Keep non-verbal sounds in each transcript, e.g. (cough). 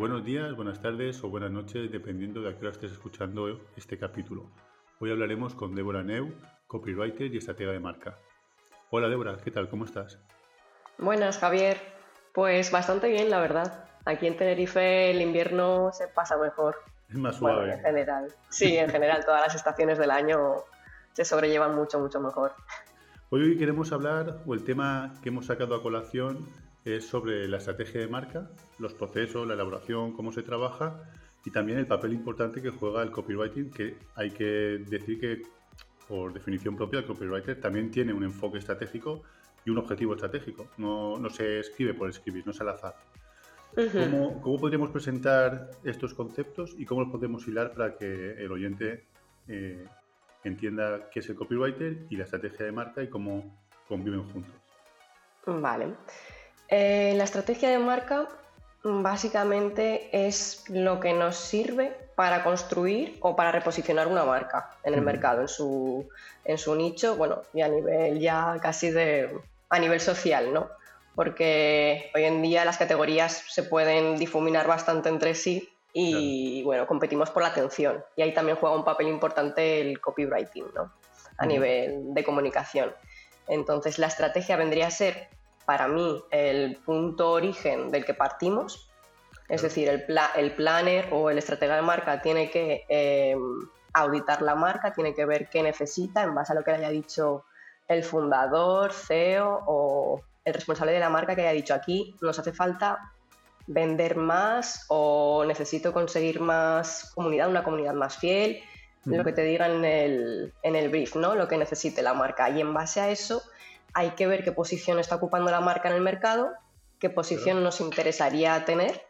Buenos días, buenas tardes o buenas noches, dependiendo de a qué hora estés escuchando este capítulo. Hoy hablaremos con Débora Neu, copywriter y estratega de marca. Hola Débora, ¿qué tal? ¿Cómo estás? Buenas, Javier. Pues bastante bien, la verdad. Aquí en Tenerife el invierno se pasa mejor. Es más suave. en general. Sí, en general todas las estaciones del año se sobrellevan mucho, mucho mejor. Hoy queremos hablar, o el tema que hemos sacado a colación es sobre la estrategia de marca, los procesos, la elaboración, cómo se trabaja y también el papel importante que juega el copywriting, que hay que decir que por definición propia el copywriter también tiene un enfoque estratégico y un objetivo estratégico. No, se escribe por escribir, no es al azar. ¿Cómo, podríamos presentar estos conceptos y cómo los podemos hilar para que el oyente eh, entienda qué es el copywriter y la estrategia de marca y cómo conviven juntos? Vale. Eh, la estrategia de marca básicamente es lo que nos sirve para construir o para reposicionar una marca en el mercado, en su, en su nicho, bueno, y a nivel ya casi de, a nivel social, ¿no? Porque hoy en día las categorías se pueden difuminar bastante entre sí y, bueno, competimos por la atención. Y ahí también juega un papel importante el copywriting, ¿no? A nivel de comunicación. Entonces, la estrategia vendría a ser para mí el punto origen del que partimos. Es decir, el, el planner o el estratega de marca tiene que em, auditar la marca, tiene que ver qué necesita en base a lo que le haya dicho el fundador, CEO o el responsable de la marca que haya dicho aquí nos hace falta vender más o necesito conseguir más comunidad, una comunidad más fiel, lo que te digan en el, en el brief, ¿no? Lo que necesite la marca. Y en base a eso hay que ver qué posición está ocupando la marca en el mercado, qué posición nos interesaría tener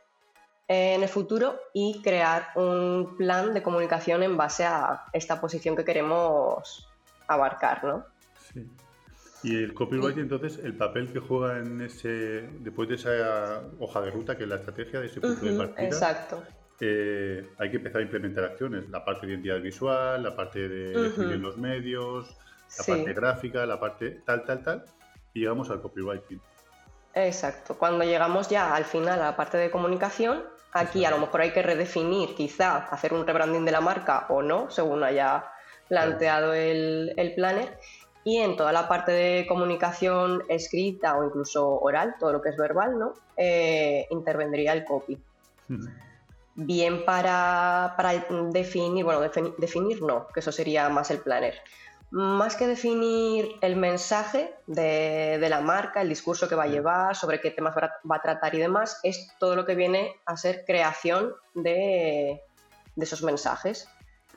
en el futuro y crear un plan de comunicación en base a esta posición que queremos abarcar, ¿no? Sí. Y el copywriting, entonces, el papel que juega en ese, después de esa hoja de ruta, que es la estrategia de ese punto de partida. Exacto. Eh, hay que empezar a implementar acciones, la parte de identidad visual, la parte de definir los medios, la parte gráfica, la parte tal, tal, tal, y llegamos al copywriting. Exacto. Cuando llegamos ya al final a la parte de comunicación, aquí a lo mejor hay que redefinir, quizá hacer un rebranding de la marca o no, según haya planteado el, el planner. Y en toda la parte de comunicación escrita o incluso oral, todo lo que es verbal, ¿no? Eh, intervendría el copy. Bien para, para, definir, bueno, definir no, que eso sería más el planner más que definir el mensaje de, la marca, el discurso que va a llevar, sobre qué temas va a tratar y demás, es todo lo que viene a ser creación de, esos mensajes.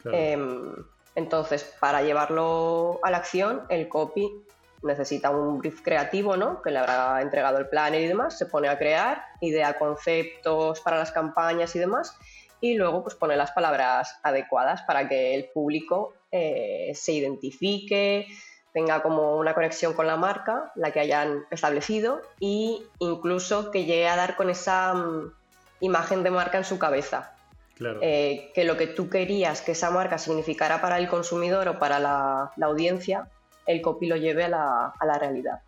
Em, entonces, para llevarlo a la acción, el copy necesita un brief creativo, ¿no? Que le habrá entregado el planner y demás, se pone a crear, idea conceptos para las campañas y demás, y luego pues pone las palabras adecuadas para que el público eh, se identifique, tenga como una conexión con la marca, la que hayan establecido, e incluso que llegue a dar con esa mm, imagen de marca en su cabeza. Eh, que lo que tú querías que esa marca significara para el consumidor o para la, audiencia, el copy lo lleve a la, realidad.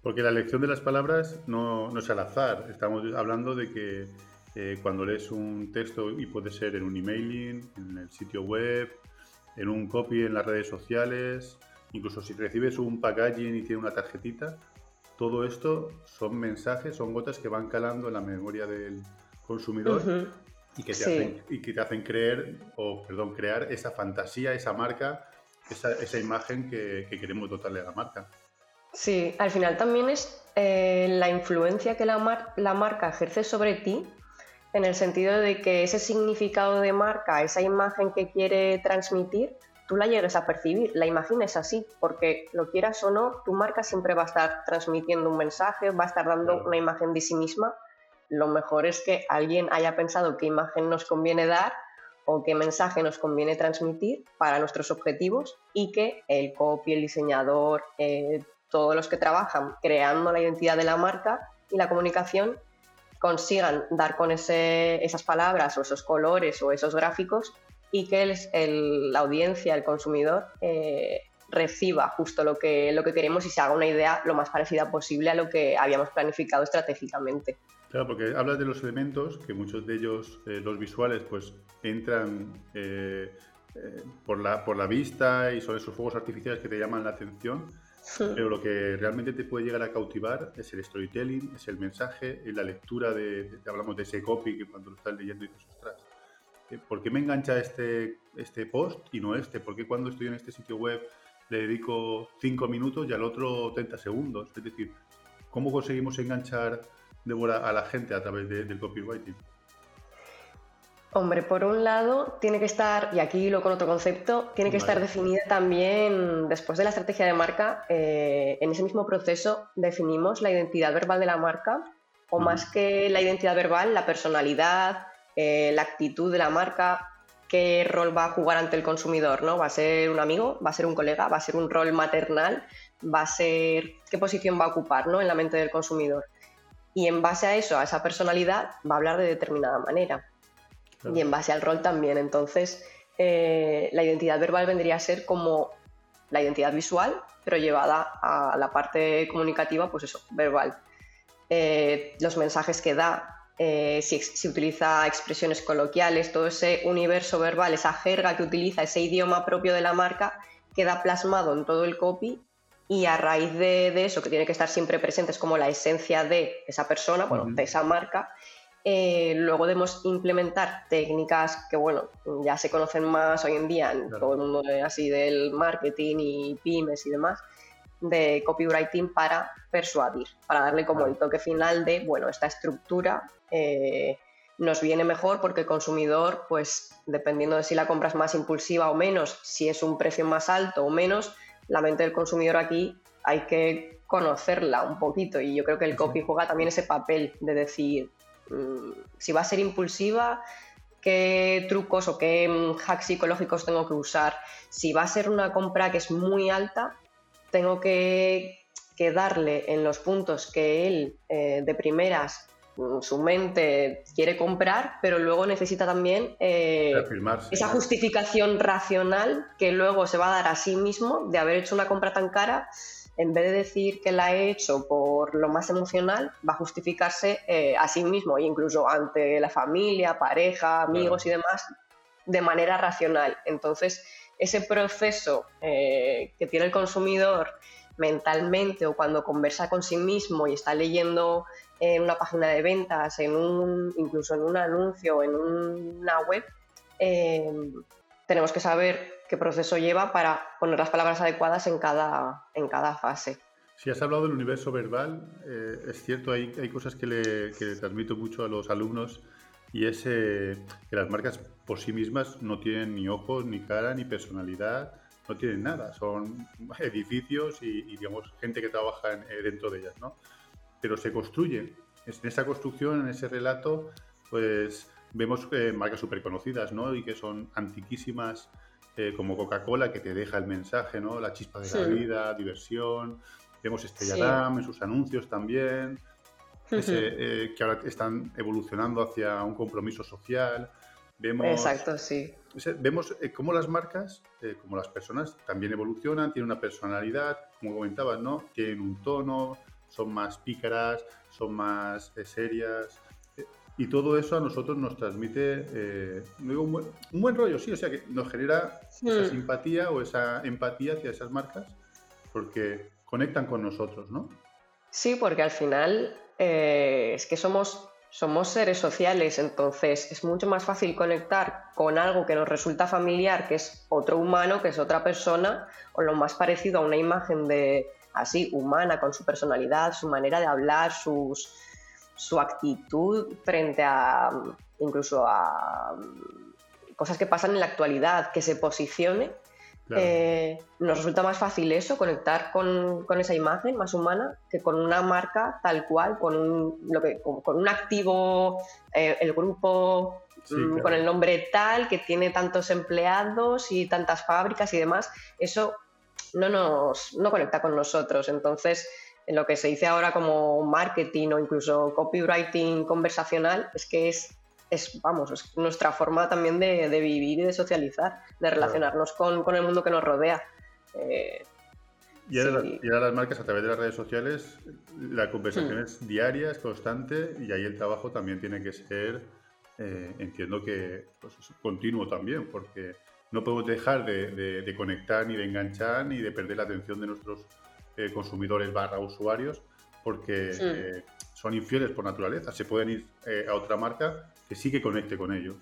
Porque la elección de las palabras no, no, es al azar. Estamos hablando de que eh, cuando lees un texto, y puede ser en un emailing, en el sitio web, en un copy en las redes sociales, incluso si recibes un packaging y tiene una tarjetita, todo esto son mensajes, son gotas que van calando en la memoria del consumidor y, que te hacen, y que te hacen creer, o perdón, crear esa fantasía, esa marca, esa, esa imagen que, queremos dotarle a la marca. Sí, al final también es eh, la influencia que la, la marca ejerce sobre ti en el sentido de que ese significado de marca, esa imagen que quiere transmitir, tú la llegues a percibir, la imagines así, porque lo quieras o no, tu marca siempre va a estar transmitiendo un mensaje, va a estar dando una imagen de sí misma. Lo mejor es que alguien haya pensado qué imagen nos conviene dar o qué mensaje nos conviene transmitir para nuestros objetivos y que el copy, el diseñador, eh, todos los que trabajan creando la identidad de la marca y la comunicación consigan dar con esas palabras o esos colores o esos gráficos y que la audiencia, el consumidor, eh, reciba justo lo que, lo que queremos y se haga una idea lo más parecida posible a lo que habíamos planificado estratégicamente. Claro, porque hablas de los elementos, que muchos de ellos, eh, los visuales, pues entran eh, eh, por, la, por la vista y son esos fuegos artificiales que te llaman la atención, (laughs) pero lo que realmente te puede llegar a cautivar es el storytelling, es el mensaje, es la lectura de, hablamos de ese copy que cuando lo estás leyendo dices, ostras, ¿por qué me engancha este, este post y no este? ¿Por qué cuando estoy en este sitio web le dedico 5 minutos y al otro 30 segundos? Es decir, ¿cómo conseguimos enganchar devora a la gente a través del copywriting? Hombre, por un lado, tiene que estar, y aquí lo con otro concepto, tiene que estar definida también, después de la estrategia de marca, eh, en ese mismo proceso definimos la identidad verbal de la marca, o más que la identidad verbal, la personalidad, eh, la actitud de la marca, qué rol va a jugar ante el consumidor, ¿no? ¿Va a ser un amigo? ¿Va a ser un colega? ¿Va a ser un rol maternal? ¿Va a ser qué posición va a ocupar ¿no? en la mente del consumidor? y en base a eso, a esa personalidad, va a hablar de determinada manera. Y en base al rol también. Entonces, eh, la identidad verbal vendría a ser como la identidad visual, pero llevada a la parte comunicativa, pues eso, verbal. Eh, los mensajes que da, eh, si, si, utiliza expresiones coloquiales, todo ese universo verbal, esa jerga que utiliza, ese idioma propio de la marca, queda plasmado en todo el copy y a raíz de, eso, que tiene que estar siempre presente, es como la esencia de esa persona, bueno, de esa marca, eh, luego debemos implementar técnicas que, bueno, ya se conocen más hoy en día en todo el mundo así del marketing y pymes y demás, de copywriting para persuadir, para darle como el toque final de, bueno, esta estructura eh, nos viene mejor porque el consumidor, pues dependiendo de si la compra es más impulsiva o menos, si es un precio más alto o menos, la mente del consumidor aquí hay que conocerla un poquito y yo creo que el copy juega también ese papel de decir si va a ser impulsiva, qué trucos o qué mm, hacks psicológicos tengo que usar. Si va a ser una compra que es muy alta, tengo que, darle en los puntos que él eh, de primeras su mente quiere comprar, pero luego necesita también eh, esa justificación racional que luego se va a dar a sí mismo de haber hecho una compra tan cara. En vez de decir que la he hecho por lo más emocional, va a justificarse eh, a sí mismo e incluso ante la familia, pareja, amigos y demás de manera racional. Entonces, ese proceso eh, que tiene el consumidor mentalmente o cuando conversa con sí mismo y está leyendo en una página de ventas, en un, incluso en un anuncio, en una web, eh, tenemos que saber qué proceso lleva para poner las palabras adecuadas en cada, en cada fase. Si has hablado del universo verbal, eh, es cierto, hay, hay cosas que le, que transmito mucho a los alumnos y es eh, que las marcas por sí mismas no tienen ni ojos, ni cara, ni personalidad, no tienen nada, son edificios y, digamos gente que trabaja dentro de ellas, ¿no? pero se construye. En esa construcción, en ese relato, pues vemos eh, marcas súper conocidas, ¿no? Y que son antiquísimas, eh, como Coca-Cola, que te deja el mensaje, ¿no? La chispa de la vida, diversión. Vemos Estrella en sus anuncios también, eh, que ahora están evolucionando hacia un compromiso social. Vemos, Exacto, sí. Vemos cómo las marcas, como las personas, también evolucionan, tienen una personalidad, como comentabas, ¿no? Tienen un tono, son más pícaras, son más eh, serias. Eh, y todo eso a nosotros nos transmite eh, un, buen, rollo, sí, o sea que nos genera esa simpatía o esa empatía hacia esas marcas porque conectan con nosotros, ¿no? Sí, porque al final es que somos, somos seres sociales, entonces es mucho más fácil conectar con algo que nos resulta familiar, que es otro humano, que es otra persona, o lo más parecido a una imagen de, así humana, con su personalidad, su manera de hablar, sus, su actitud frente a incluso a cosas que pasan en la actualidad, que se posicione. Eh, nos resulta más fácil eso, conectar con, esa imagen más humana, que con una marca tal cual, con un, lo que, con, un activo, eh, el grupo mm, con el nombre tal, que tiene tantos empleados y tantas fábricas y demás. Eso no nos no conecta con nosotros. Entonces, en lo que se dice ahora como marketing o incluso copywriting conversacional, es que es, es vamos, es nuestra forma también de, vivir y de socializar, de relacionarnos con, el mundo que nos rodea. Eh, y, ahora, las marcas a través de las redes sociales, la conversación hmm. es diaria, es constante y ahí el trabajo también tiene que ser, eh, entiendo que pues, continuo también, porque no podemos dejar de, conectar ni de enganchar ni de perder la atención de nuestros eh, consumidores barra usuarios porque eh, son infieles por naturaleza. Se pueden ir a otra marca que sí que conecte con ellos.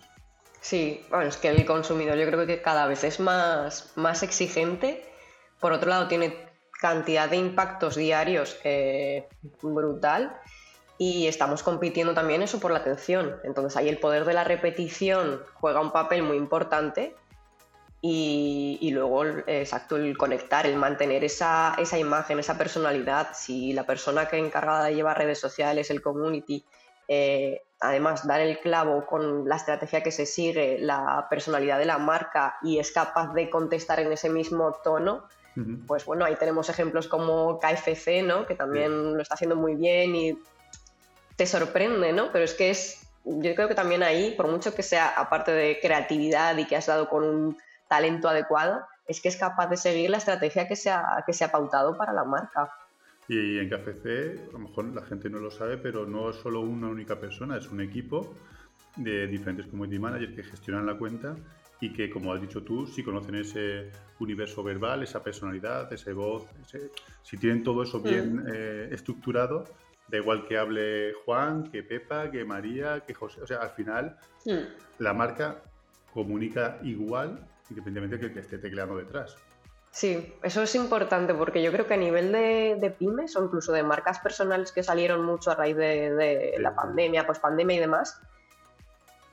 Sí, bueno, es que el consumidor yo creo que cada vez es más, más exigente. Por otro lado, tiene cantidad de impactos diarios eh, brutal y estamos compitiendo también eso por la atención. Entonces ahí el poder de la repetición juega un papel muy importante y, luego, exacto, el conectar, el mantener esa, esa, imagen, esa personalidad. Si la persona que es encargada de llevar redes sociales, el community, eh, además dar el clavo con la estrategia que se sigue, la personalidad de la marca y es capaz de contestar en ese mismo tono, pues bueno, ahí tenemos ejemplos como KFC, ¿no? Que también lo está haciendo muy bien y te sorprende, ¿no? Pero es que es, yo creo que también ahí, por mucho que sea aparte de creatividad y que has dado con un talento adecuado, es que es capaz de seguir la estrategia que se ha, que se ha pautado para la marca. Y en KFC, a lo mejor la gente no lo sabe, pero no es solo una única persona, es un equipo de diferentes community managers que gestionan la cuenta y que, como has dicho tú, si conocen ese universo verbal, esa personalidad, esa voz, si tienen todo eso bien mm. eh, estructurado, da igual que hable Juan, que Pepa, que María, que José, o sea, al final mm. la marca comunica igual independientemente de que, que esté tecleando detrás. Sí, eso es importante porque yo creo que a nivel de, pymes o incluso de marcas personales que salieron mucho a raíz de, la pandemia, pues pandemia y demás,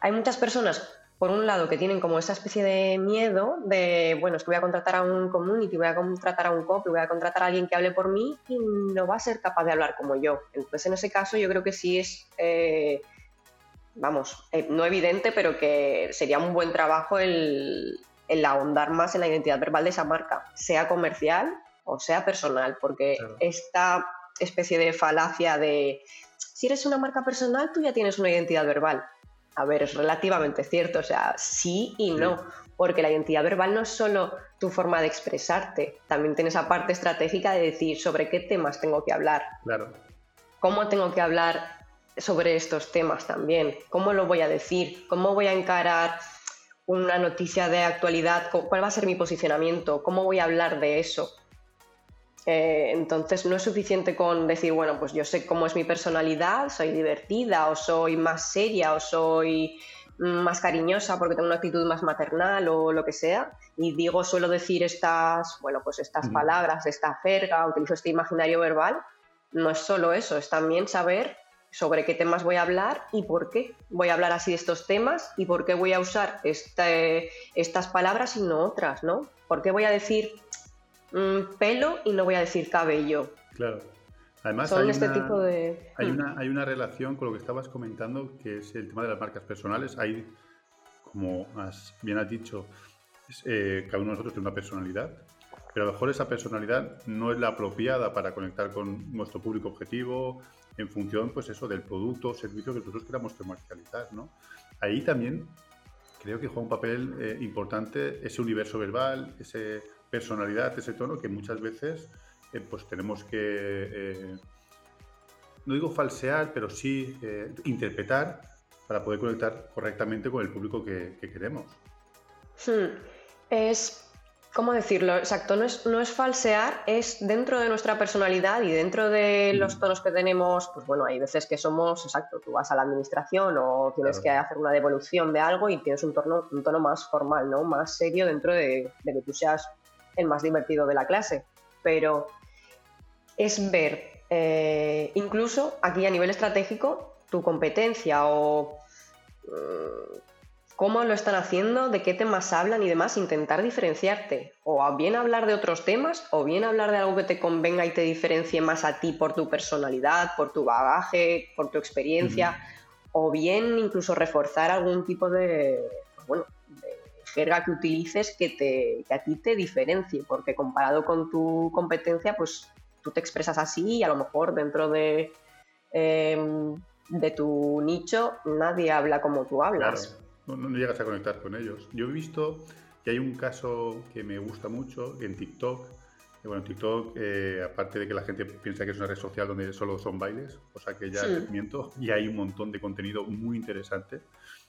hay muchas personas por un lado, que tienen como esa especie de miedo de, bueno, es que voy a contratar a un community, voy a contratar a un copy, voy a contratar a alguien que hable por mí y no va a ser capaz de hablar como yo. Entonces, en ese caso, yo creo que sí es, eh, vamos, eh, no evidente, pero que sería un buen trabajo el, ahondar más en la identidad verbal de esa marca, sea comercial o sea personal, porque esta especie de falacia de, si eres una marca personal, tú ya tienes una identidad verbal a ver, es relativamente cierto, o sea, sí y no, porque la identidad verbal no es solo tu forma de expresarte, también tienes esa parte estratégica de decir sobre qué temas tengo que hablar. Claro. ¿Cómo tengo que hablar sobre estos temas también? ¿Cómo lo voy a decir? ¿Cómo voy a encarar una noticia de actualidad? ¿Cuál va a ser mi posicionamiento? ¿Cómo voy a hablar de eso? Eh, entonces no es suficiente con decir, bueno, pues yo sé cómo es mi personalidad, soy divertida o soy más seria o soy más cariñosa porque tengo una actitud más maternal o lo que sea y digo suelo decir estas bueno pues estas palabras esta jerga utilizo este imaginario verbal no es solo eso es también saber sobre qué temas voy a hablar y por qué voy a hablar así de estos temas y por qué voy a usar este, estas palabras y no otras no por qué voy a decir Mm, pelo y no voy a decir cabello. Claro. Además, hay, este una, tipo de... hay, una, hay una relación con lo que estabas comentando, que es el tema de las marcas personales. Hay, como bien has dicho, eh, cada uno de nosotros tiene una personalidad, pero a lo mejor esa personalidad no es la apropiada para conectar con nuestro público objetivo en función, pues eso, del producto o servicio que nosotros queramos comercializar, ¿no? Ahí también creo que juega un papel eh, importante ese universo verbal, ese personalidad, ese tono que muchas veces eh, pues tenemos que, eh, no digo falsear, pero sí eh, interpretar para poder conectar correctamente con el público que, queremos. Hmm. Es, ¿cómo decirlo? Exacto, no es, no es falsear, es dentro de nuestra personalidad y dentro de los tonos que tenemos, pues bueno, hay veces que somos, exacto, tú vas a la administración o tienes que hacer una devolución de algo y tienes un tono, un tono más formal, ¿no? Más serio dentro de, de que tú seas el más divertido de la clase, pero es ver eh, incluso aquí a nivel estratégico tu competencia o mm, cómo lo están haciendo, de qué temas hablan y demás, intentar diferenciarte. O bien hablar de otros temas, o bien hablar de algo que te convenga y te diferencie más a ti por tu personalidad, por tu bagaje, por tu experiencia, o bien incluso reforzar algún tipo de, bueno, jerga que utilices que, te, que a ti te diferencie, porque comparado con tu competencia, pues tú te expresas así y a lo mejor dentro de, em, de tu nicho nadie habla como tú hablas. No, llegas a conectar con ellos. Yo he visto, Aquí hay un caso que me gusta mucho en TikTok. Bueno, en TikTok, eh, aparte de que la gente piensa que es una red social donde solo son bailes, o sea que ya miento, (laughs) y hay un montón de contenido muy interesante.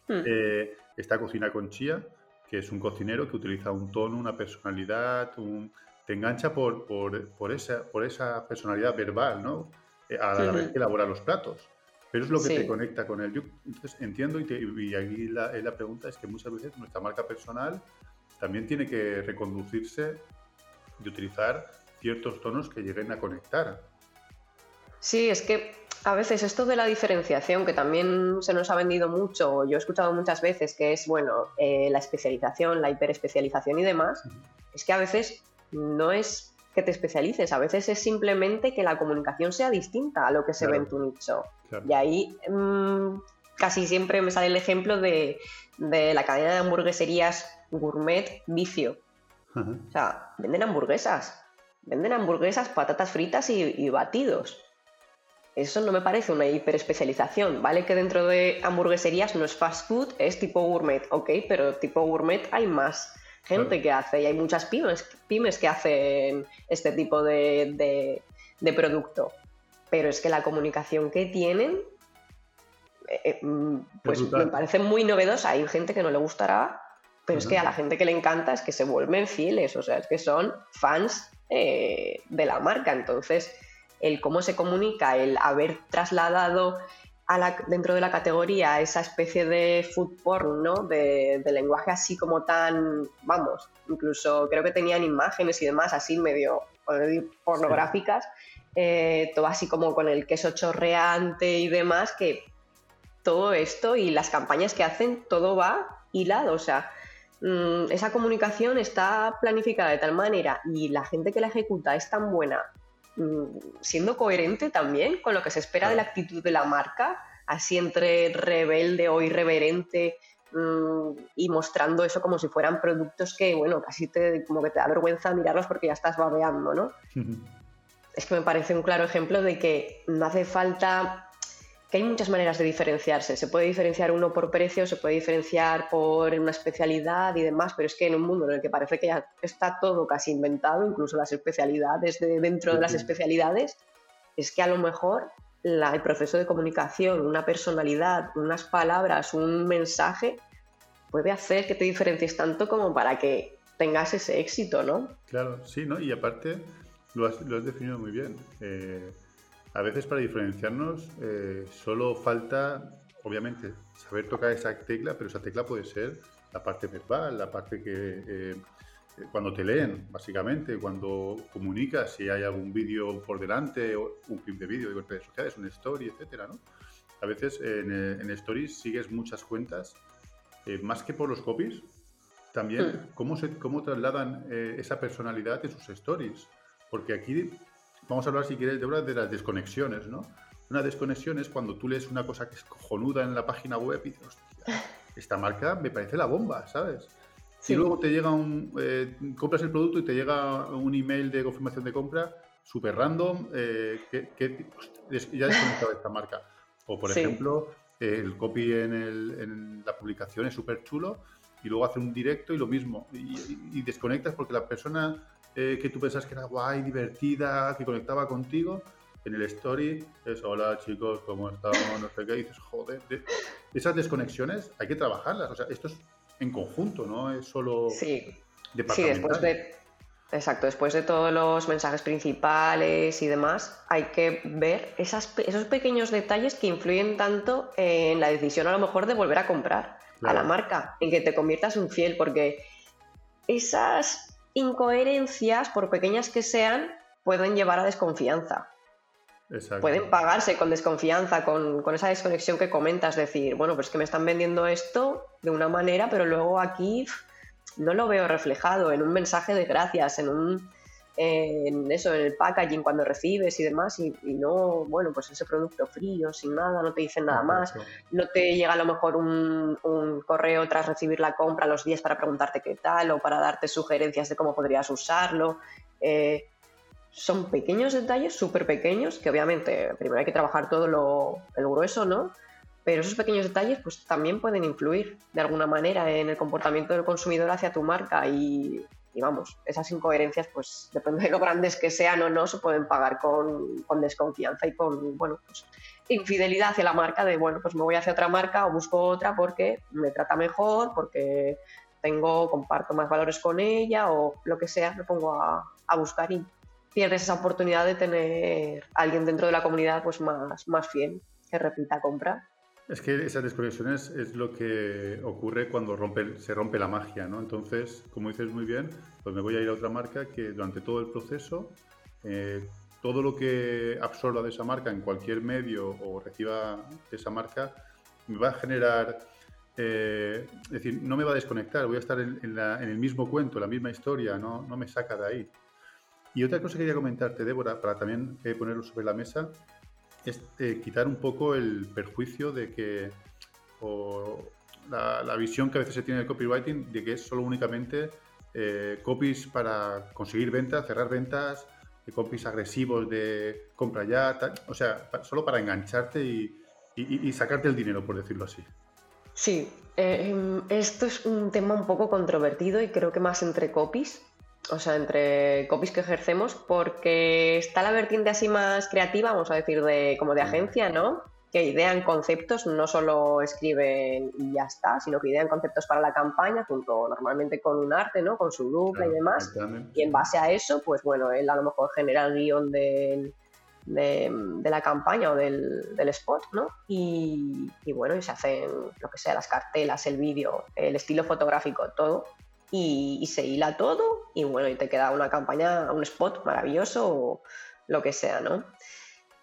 Hmm. Eh, está Cocina con Chía, que es un cocinero que utiliza un tono, una personalidad, te engancha por, por, esa, por esa personalidad verbal, ¿no? Eh, a la vez que elabora los platos. Pero es lo que te conecta con él. Yo entonces entiendo y, te, y aquí la, la, pregunta es que muchas veces nuestra marca personal también tiene que reconducirse y utilizar ciertos tonos que lleguen a conectar. Sí, es que a veces esto de la diferenciación, que también se nos ha vendido mucho, yo he escuchado muchas veces que es, bueno, eh, la especialización, la hiperespecialización y demás, es que a veces no es que te especialices, a veces es simplemente que la comunicación sea distinta a lo que se ve en tu nicho. Y ahí mm, casi siempre me sale el ejemplo de, la cadena de hamburgueserías gourmet vicio. O sea, venden hamburguesas, venden hamburguesas, patatas fritas y batidos. Eso no me parece una hiperespecialización, ¿vale? Que dentro de hamburgueserías no es fast food, es tipo gourmet, ok, pero tipo gourmet hay más gente que hace y hay muchas pymes, pymes que hacen este tipo de, producto. Pero es que la comunicación que tienen, eh, eh, mm, pues me parece muy novedosa. Hay gente que no le gustará, pero es que a la gente que le encanta es que se vuelven fieles, o sea, es que son fans eh, de la marca. Entonces, el cómo se comunica, el haber trasladado a la, dentro de la categoría esa especie de food porn, ¿no? De, lenguaje así como tan, vamos, incluso creo que tenían imágenes y demás así medio pornográficas, eh, todo así como con el queso chorreante y demás, que todo esto y las campañas que hacen, todo va hilado, o sea, mm, esa comunicación está planificada de tal manera y la gente que la ejecuta es tan buena siendo coherente también con lo que se espera de la actitud de la marca, así entre rebelde o irreverente mm, y mostrando eso como si fueran productos que, bueno, casi te, como que te da vergüenza mirarlos porque ya estás babeando, ¿no? es que me parece un claro ejemplo de que no hace falta que hay muchas maneras de diferenciarse. Se puede diferenciar uno por precio, se puede diferenciar por una especialidad y demás, pero es que en un mundo en el que parece que ya está todo casi inventado, incluso las especialidades de dentro de las especialidades, es que a lo mejor el proceso de comunicación, una personalidad, unas palabras, un mensaje, puede hacer que te diferencies tanto como para que tengas ese éxito, ¿no? Claro, sí, ¿no? Y aparte lo has, definido muy bien. Eh, a veces para diferenciarnos eh, solo falta, obviamente, saber tocar esa tecla, pero esa tecla puede ser la parte verbal, la parte que eh, cuando te leen, básicamente, cuando comunicas, si hay algún vídeo por delante, o un clip de vídeo de redes sociales, una story, etcétera, ¿no? A veces en, en stories sigues muchas cuentas, eh, más que por los copies, también hmm. cómo, se, cómo trasladan esa personalidad en sus stories. Porque aquí vamos a hablar, si quieres, de de las desconexiones, ¿no? Una desconexión es cuando tú lees una cosa que es cojonuda en la página web y dices, hostia, esta marca me parece la bomba, ¿sabes? Y luego te llega un. Eh, compras el producto y te llega un email de confirmación de compra súper random eh, que, ya desconectado de esta marca. O, por ejemplo, el copy en, la publicación es súper chulo y luego hace un directo y lo mismo. y desconectas porque la persona eh, que tú pensas que era guay, divertida, que conectaba contigo, en el story es hola chicos, ¿cómo estamos? No sé qué, y dices, joder, esas desconexiones hay que trabajarlas, o sea, esto es en conjunto, no es solo sí. Sí, después de, exacto, después de todos los mensajes principales y demás, hay que ver esas, esos pequeños detalles que influyen tanto en la decisión a lo mejor de volver a comprar a la marca, en que te conviertas un fiel, porque esas incoherencias, por pequeñas que sean, pueden llevar a desconfianza. Pueden pagarse con desconfianza, con, esa desconexión que comentas, decir, bueno, pues que me están vendiendo esto de una manera, pero luego aquí no lo veo reflejado en un mensaje de gracias, en un en eso, en el packaging cuando recibes y demás, y, no, bueno, pues ese producto frío, sin nada, no te dicen nada más, no te llega a lo mejor un, correo tras recibir la compra los días para preguntarte qué tal o para darte sugerencias de cómo podrías usarlo. Eh, son pequeños detalles, súper pequeños, que obviamente primero hay que trabajar todo lo, el grueso, ¿no? pero esos pequeños detalles pues también pueden influir de alguna manera en el comportamiento del consumidor hacia tu marca y, vamos, esas incoherencias pues depende de lo grandes que sean o no, se pueden pagar con, con desconfianza y con, bueno, pues infidelidad hacia la marca de, bueno, pues me voy hacia otra marca o busco otra porque me trata mejor, porque tengo, comparto más valores con ella o lo que sea, me pongo a, a buscar y pierdes esa oportunidad de tener a alguien dentro de la comunidad pues más, más fiel que repita compra. Es que esas desconexiones es lo que ocurre cuando rompe, se rompe la magia, ¿no? Entonces, como dices muy bien, pues me voy a ir a otra marca que durante todo el proceso, eh, todo lo que absorba de esa marca en cualquier medio o reciba de esa marca, me va a generar, eh, es decir, no me va a desconectar, voy a estar en, el mismo cuento, la misma historia, no, no me saca de ahí. Y otra cosa que quería comentarte, Débora, para también eh, ponerlo sobre la mesa, es eh, quitar un poco el perjuicio de que, o la, visión que a veces se tiene del copywriting, de que es solo únicamente eh, copies para conseguir ventas, cerrar ventas, copies agresivos de compra ya, o sea, solo para engancharte y, sacarte el dinero, por decirlo así. Sí, em, esto es un tema un poco controvertido y creo que más entre copies, o sea, entre copies que ejercemos, porque está la vertiente así más creativa, vamos a decir, de como de agencia, ¿no? Que idean conceptos, no solo escriben y ya está, sino que idean conceptos para la campaña, junto normalmente con un arte, ¿no? Con su look y demás. Y en base a eso, pues bueno, él a lo mejor genera el guion de, la campaña o del, spot, ¿no? Y, y, bueno, y se hacen lo que sea, las cartelas, el vídeo, el estilo fotográfico, todo y, se hila todo y bueno, y te queda una campaña, un spot maravilloso o lo que sea, ¿no?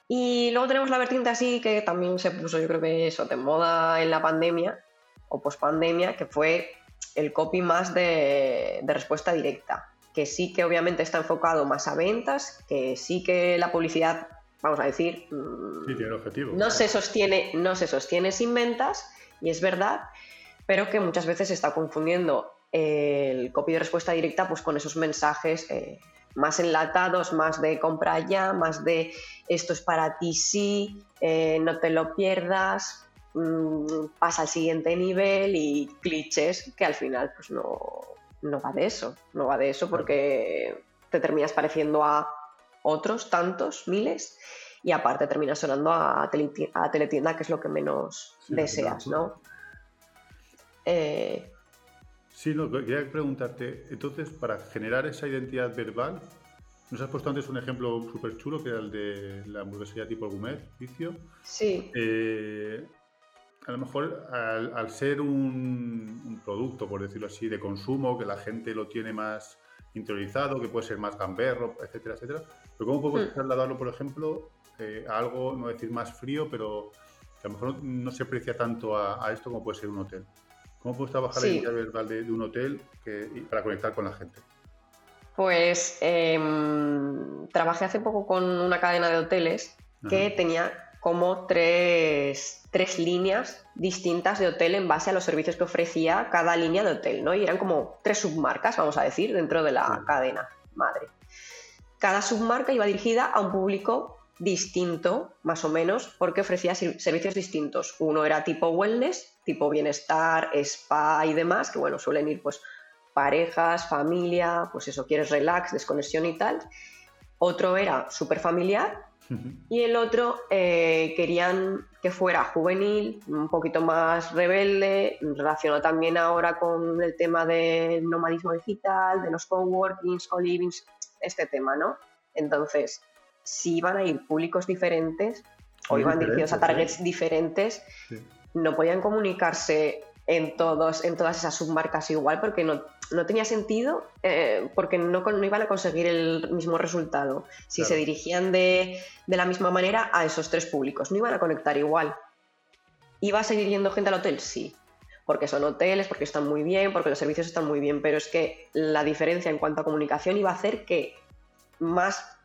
Y luego tenemos la vertiente así que también se puso, yo creo que eso, de moda en la pandemia o post-pandemia, que fue el copy más de, respuesta directa, que sí que obviamente está enfocado más a ventas, que sí que la publicidad, vamos a decir, mm, sí, tiene objetivo. No, se sostiene, no se sostiene sin ventas, y es verdad, pero que muchas veces se está confundiendo el copy de respuesta directa pues con esos mensajes eh, más enlatados, más de compra ya, más de esto es para ti sí, eh, no te lo pierdas, mm, pasa al siguiente nivel y clichés que al final pues no, no va de eso, no va de eso porque te terminas pareciendo a otros tantos, miles, y aparte terminas sonando a, teletienda, que es lo que menos deseas, ¿no? Eh, Sí, no, quería preguntarte, entonces, para generar esa identidad verbal, nos has puesto antes un ejemplo súper chulo, que era el de la hamburguesería tipo gourmet, vicio. Sí. Eh, a lo mejor al, ser un, producto, por decirlo así, de consumo, que la gente lo tiene más interiorizado, que puede ser más gamberro, etcétera, etcétera. Pero ¿cómo podemos hmm. trasladarlo, por ejemplo, eh, a algo, no decir más frío, pero que a lo mejor no se aprecia tanto a esto como puede ser un hotel? ¿Cómo puedes trabajar la identidad verbal de, un hotel para conectar con la gente? Pues em, trabajé hace poco con una cadena de hoteles que tenía como tres, líneas distintas de hotel en base a los servicios que ofrecía cada línea de hotel, ¿no? Y eran como tres submarcas, vamos a decir, dentro de la cadena madre. Cada submarca iba dirigida a un público distinto, más o menos, porque ofrecía servicios distintos. Uno era tipo wellness, tipo bienestar, spa y demás, que bueno, suelen ir pues parejas, familia, pues eso, quieres relax, desconexión y tal. Otro era súper familiar y el otro eh, querían que fuera juvenil, un poquito más rebelde, relacionado también ahora con el tema del nomadismo digital, de los coworkings, co-livings, este tema, ¿no? Entonces, si iban a ir públicos diferentes o iban dirigidos a targets diferentes, no podían comunicarse en, todos, en todas esas submarcas igual porque no, no tenía sentido, eh, porque no, no, iban a conseguir el mismo resultado. Si se dirigían de, de, la misma manera a esos tres públicos, no iban a conectar igual. ¿Iba a seguir yendo gente al hotel? Sí, porque son hoteles, porque están muy bien, porque los servicios están muy bien, pero es que la diferencia en cuanto a comunicación iba a hacer que más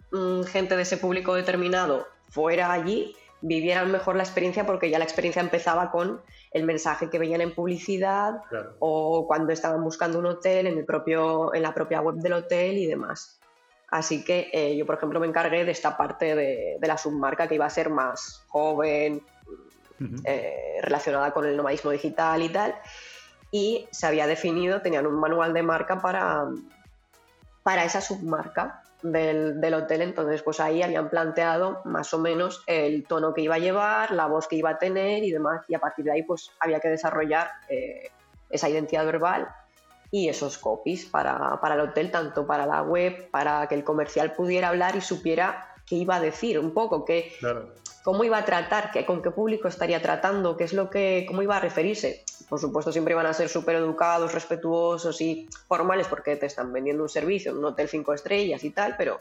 gente de ese público determinado fuera allí vivieran mejor la experiencia porque ya la experiencia empezaba con el mensaje que veían en publicidad o cuando estaban buscando un hotel en, el propio, en la propia web del hotel y demás. Así que eh, yo, por ejemplo, me encargué de esta parte de, la submarca que iba a ser más joven, eh, relacionada con el nomadismo digital y tal. Y se había definido, tenían un manual de marca para, para esa submarca del, del, hotel. Entonces, pues ahí habían planteado más o menos el tono que iba a llevar, la voz que iba a tener y demás. Y a partir de ahí, pues había que desarrollar eh, esa identidad verbal y esos copies para, para, el hotel, tanto para la web, para que el comercial pudiera hablar y supiera qué iba a decir un poco, qué, cómo iba a tratar, con qué público estaría tratando, qué es lo que, cómo iba a referirse. Por supuesto, siempre iban a ser súper educados, respetuosos y formales porque te están vendiendo un servicio, un hotel cinco estrellas y tal, pero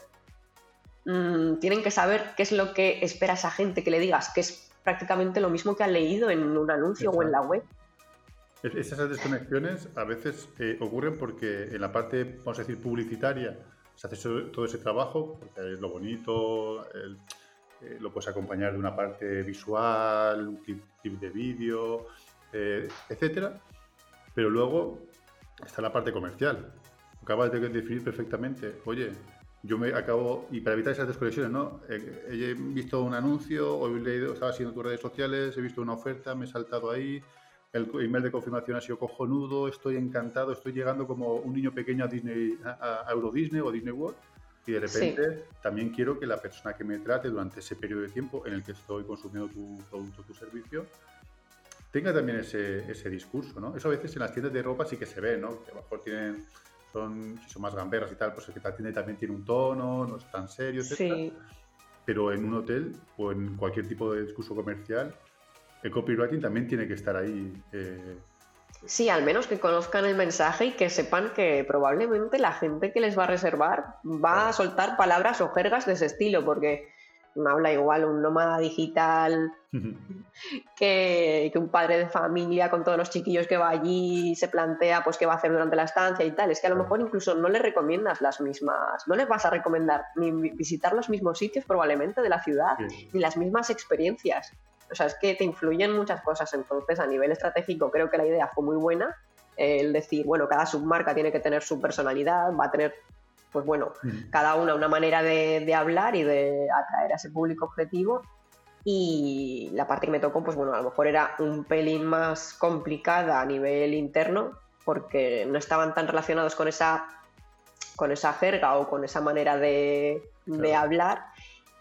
mmm, tienen que saber qué es lo que espera esa gente que le digas, que es prácticamente lo mismo que ha leído en un anuncio o en la web. Esas desconexiones a veces eh, ocurren porque en la parte, vamos a decir, publicitaria, se hace todo ese trabajo, lo bonito, el, eh, lo puedes acompañar de una parte visual, un clip, de vídeo, eh, etcétera. Pero luego está la parte comercial. Acabas de definir perfectamente, oye, yo me acabo, y para evitar esas desconexiones, ¿no? Eh, he visto un anuncio, he leído, estaba haciendo tus redes sociales, he visto una oferta, me he saltado ahí, el email de confirmación ha sido cojonudo, estoy encantado, estoy llegando como un niño pequeño a Disney, a, Euro Disney o Disney World, y de repente también quiero que la persona que me trate durante ese periodo de tiempo en el que estoy consumiendo tu producto, tu servicio, tenga también ese, ese discurso, ¿no? Eso a veces en las tiendas de ropa sí que se ve, ¿no? Que a lo mejor tienen, son, si son más gamberras y tal, pues el que te atiende también tiene un tono, no es tan serio, etc. Sí. Pero en un hotel o en cualquier tipo de discurso comercial, el copywriting también tiene que estar ahí. Eh. Sí, al menos que conozcan el mensaje y que sepan que probablemente la gente que les va a reservar va a soltar palabras o jergas de ese estilo, porque no habla igual un nómada digital que, que, un padre de familia con todos los chiquillos que va allí y se plantea pues qué va a hacer durante la estancia y tal. Es que a lo mejor incluso no le recomiendas las mismas, no les vas a recomendar ni visitar los mismos sitios probablemente de la ciudad, ni las mismas experiencias. O sea, es que te influyen muchas cosas. Entonces, a nivel estratégico, creo que la idea fue muy buena. El decir, bueno, cada submarca tiene que tener su personalidad, va a tener, pues bueno, cada una una manera de, hablar y de atraer a ese público objetivo. Y la parte que me tocó, pues bueno, a lo mejor era un pelín más complicada a nivel interno, porque no estaban tan relacionados con esa, con esa jerga o con esa manera de, de hablar